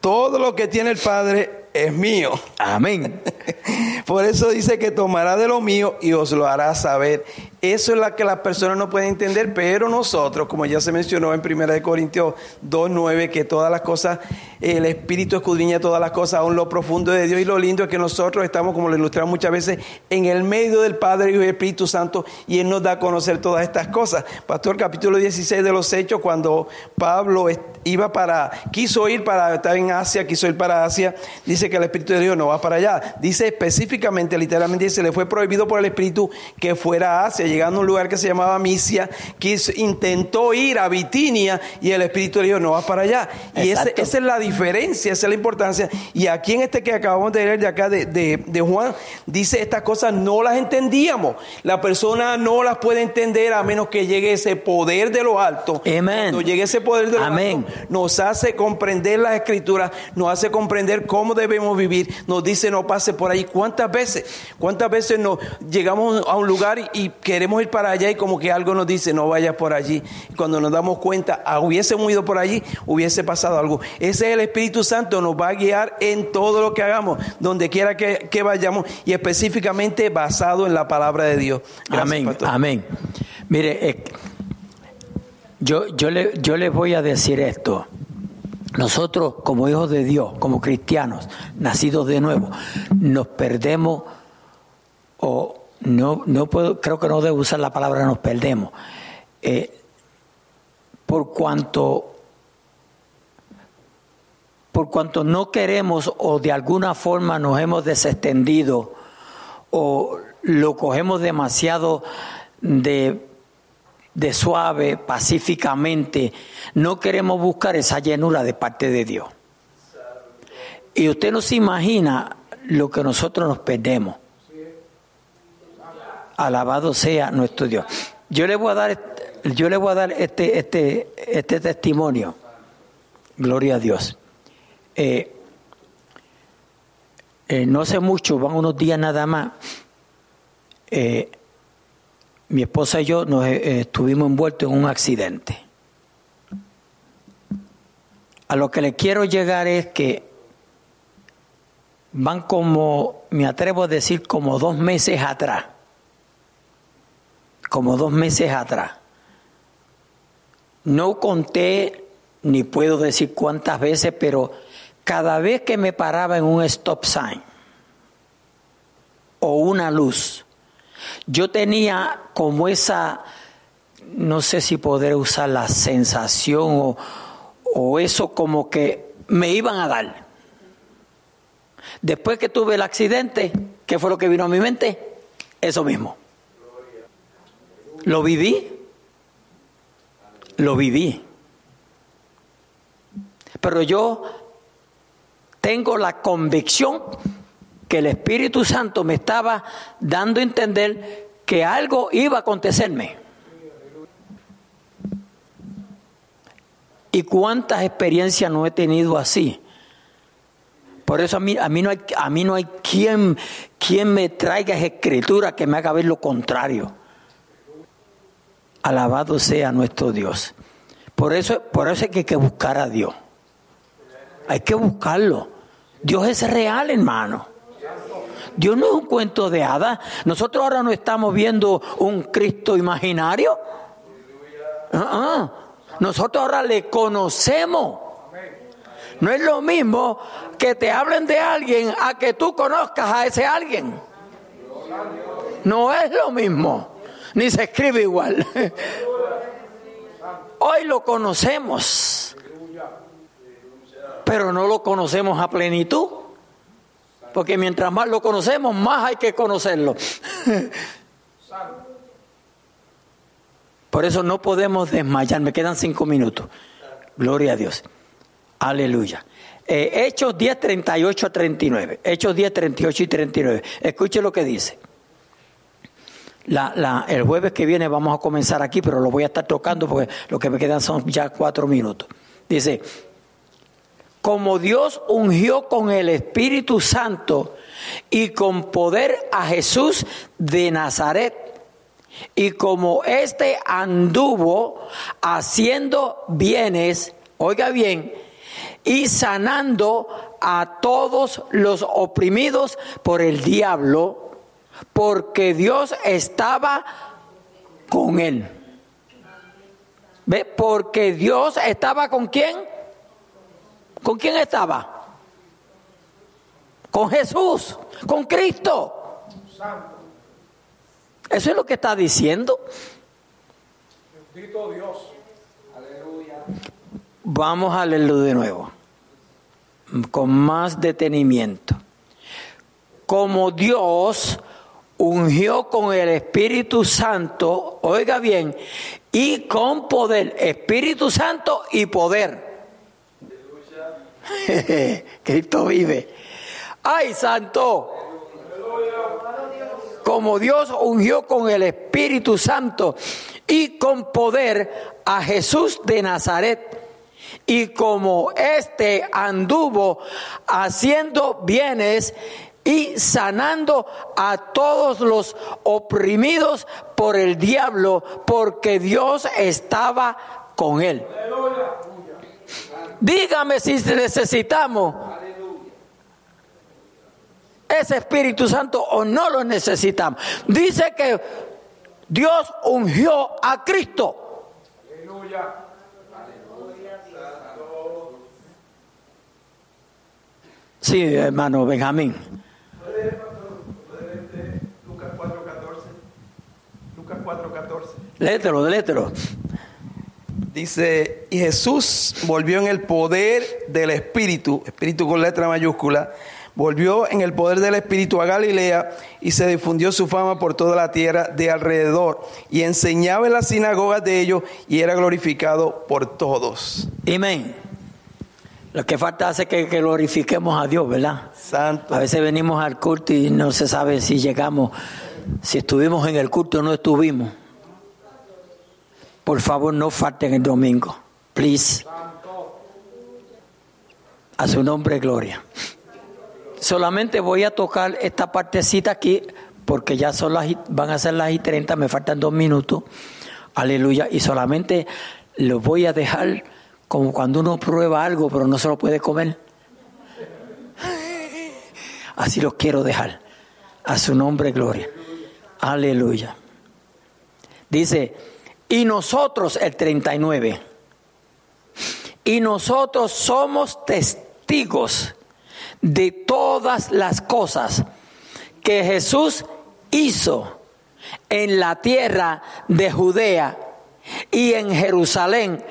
todo lo que tiene el Padre es mío. Amén. (laughs) Por eso dice que tomará de lo mío y os lo hará saber. Eso es lo que las personas no pueden entender, pero nosotros, como ya se mencionó en 1 Corintios 2.9, que todas las cosas, el Espíritu escudriña todas las cosas, aún lo profundo de Dios y lo lindo es que nosotros estamos, como lo ilustramos muchas veces, en el medio del Padre y el Espíritu Santo y Él nos da a conocer todas estas cosas. Pastor, capítulo 16 de los Hechos, cuando Pablo iba para, quiso ir para, estar en Asia, quiso ir para Asia, dice que el Espíritu de Dios no va para allá. Dice específicamente, literalmente, se le fue prohibido por el Espíritu que fuera a Asia llegando a un lugar que se llamaba Misia, quiso, intentó ir a Bitinia y el Espíritu le dijo, no vas para allá. Y ese- esa es la diferencia, esa es la importancia. Y aquí en este que acabamos de leer de acá de, de- de Juan, dice estas cosas no las entendíamos. La persona no las puede entender a menos que llegue ese poder de lo alto. Amén. Cuando llegue ese poder de lo Amén. alto, nos hace comprender las escrituras, nos hace comprender cómo debemos vivir, nos dice no pase por ahí. ¿Cuántas veces? ¿Cuántas veces nos llegamos a un lugar y, y queremos ir para allá y como que algo nos dice no vayas por allí? Y cuando nos damos cuenta, ah, hubiésemos ido por allí, hubiese pasado algo. Ese es el Espíritu Santo, nos va a guiar en todo lo que hagamos, donde quiera que, que vayamos y específicamente basado en la palabra de Dios. Gracias, amén, pastor. amén. Mire, eh, yo, yo, le, yo les voy a decir esto. Nosotros, como hijos de Dios, como cristianos, nacidos de nuevo, nos perdemos, o no, no puedo, creo que no debo usar la palabra nos perdemos, eh, por cuanto por cuanto no queremos o de alguna forma nos hemos desextendido o lo cogemos demasiado de, de suave, pacíficamente, no queremos buscar esa llenura de parte de Dios. Y usted no se imagina lo que nosotros nos perdemos. Alabado sea nuestro Dios. Yo le voy a dar, yo le voy a dar este, este, este testimonio. Gloria a Dios. Eh, eh, no hace mucho, van unos días nada más. eh, mi esposa y yo nos estuvimos envueltos en un accidente. A lo que le quiero llegar es que van como, me atrevo a decir, como dos meses atrás. Como dos meses atrás. No conté ni puedo decir cuántas veces, pero cada vez que me paraba en un stop sign o una luz, yo tenía como esa, no sé si poder usar la sensación o, o eso como que me iban a dar. Después que tuve el accidente, ¿qué fue lo que vino a mi mente? Eso mismo. Lo viví. Lo viví. Pero yo tengo la convicción que el Espíritu Santo me estaba dando a entender que algo iba a acontecerme. Y cuántas experiencias no he tenido así. Por eso a mí, a mí no hay, a mí no hay quien, quien me traiga escritura que me haga ver lo contrario. Alabado sea nuestro Dios. Por eso, por eso es que hay que buscar a Dios. Hay que buscarlo. Dios es real, hermano. Dios no es un cuento de hadas. Nosotros ahora no estamos viendo un Cristo imaginario. Ah, ah. Nosotros ahora le conocemos. No es lo mismo que te hablen de alguien a que tú conozcas a ese alguien. No es lo mismo. Ni se escribe igual. Hoy lo conocemos. Pero no lo conocemos a plenitud. Porque mientras más lo conocemos, más hay que conocerlo. Por eso no podemos desmayar. Me quedan cinco minutos. Gloria a Dios. Aleluya. Eh, Hechos 10, 38 a 39. Hechos 10, 38 y 39. Escuche lo que dice. El jueves que viene vamos a comenzar aquí, pero lo voy a estar tocando porque lo que me quedan son ya cuatro minutos. Dice, como Dios ungió con el Espíritu Santo y con poder a Jesús de Nazaret, y como éste anduvo haciendo bienes, oiga bien, y sanando a todos los oprimidos por el diablo, porque Dios estaba con él. ¿Ve? Porque Dios estaba con quién? ¿Con quién estaba? Con Jesús, con Cristo. Eso es lo que está diciendo. Vamos a leerlo de nuevo, con más detenimiento. Como Dios ungió con el Espíritu Santo, oiga bien, y con poder, Espíritu Santo y poder. (laughs) Cristo vive. ¡Ay, santo! Como Dios ungió con el Espíritu Santo y con poder a Jesús de Nazaret. Y como éste anduvo haciendo bienes y sanando a todos los oprimidos por el diablo, porque Dios estaba con él. Dígame si necesitamos ese Espíritu Santo o no lo necesitamos. Dice que Dios ungió a Cristo. Sí, hermano Benjamín. Léetelo, léetelo. Dice, y Jesús volvió en el poder del Espíritu, Espíritu con letra mayúscula, volvió en el poder del Espíritu a Galilea y se difundió su fama por toda la tierra de alrededor y enseñaba en las sinagogas de ellos y era glorificado por todos. Amén. Lo que falta hace que, que glorifiquemos a Dios, ¿verdad? Santo. A veces venimos al culto y no se sabe si llegamos, si estuvimos en el culto o no estuvimos. Por favor, no falten el domingo. Please. A su nombre, gloria. Solamente voy a tocar esta partecita aquí, porque ya son las, van a ser las y 30, me faltan dos minutos. Aleluya. Y solamente lo voy a dejar como cuando uno prueba algo, pero no se lo puede comer. Así los quiero dejar. A su nombre, gloria. Aleluya. Dice, y nosotros, el 39, y nosotros somos testigos de todas las cosas que Jesús hizo en la tierra de Judea y en Jerusalén,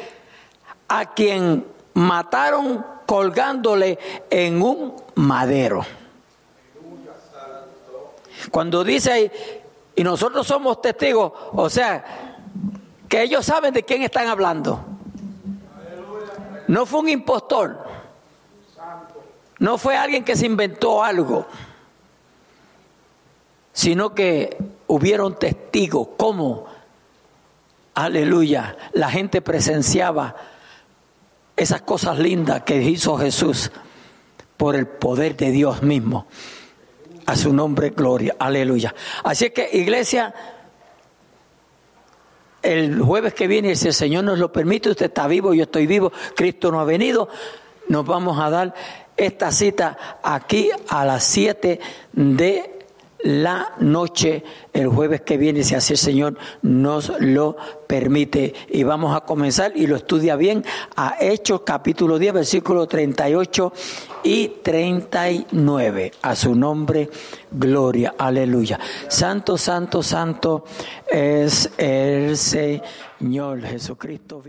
a quien mataron colgándole en un madero. Cuando dice ahí, y nosotros somos testigos, o sea, que ellos saben de quién están hablando. No fue un impostor. No fue alguien que se inventó algo. Sino que hubieron testigos. ¿Cómo? Aleluya. La gente presenciaba esas cosas lindas que hizo Jesús por el poder de Dios mismo. A su nombre, gloria. Aleluya. Así que, iglesia, el jueves que viene, si el Señor nos lo permite, usted está vivo, yo estoy vivo, Cristo no ha venido, nos vamos a dar esta cita aquí a las 7 de la noche el jueves que viene, si así el Señor nos lo permite. Y vamos a comenzar, y lo estudia bien, a Hechos capítulo 10, versículo 38 y 39. A su nombre, gloria, aleluya. Santo, santo, santo es el Señor Jesucristo.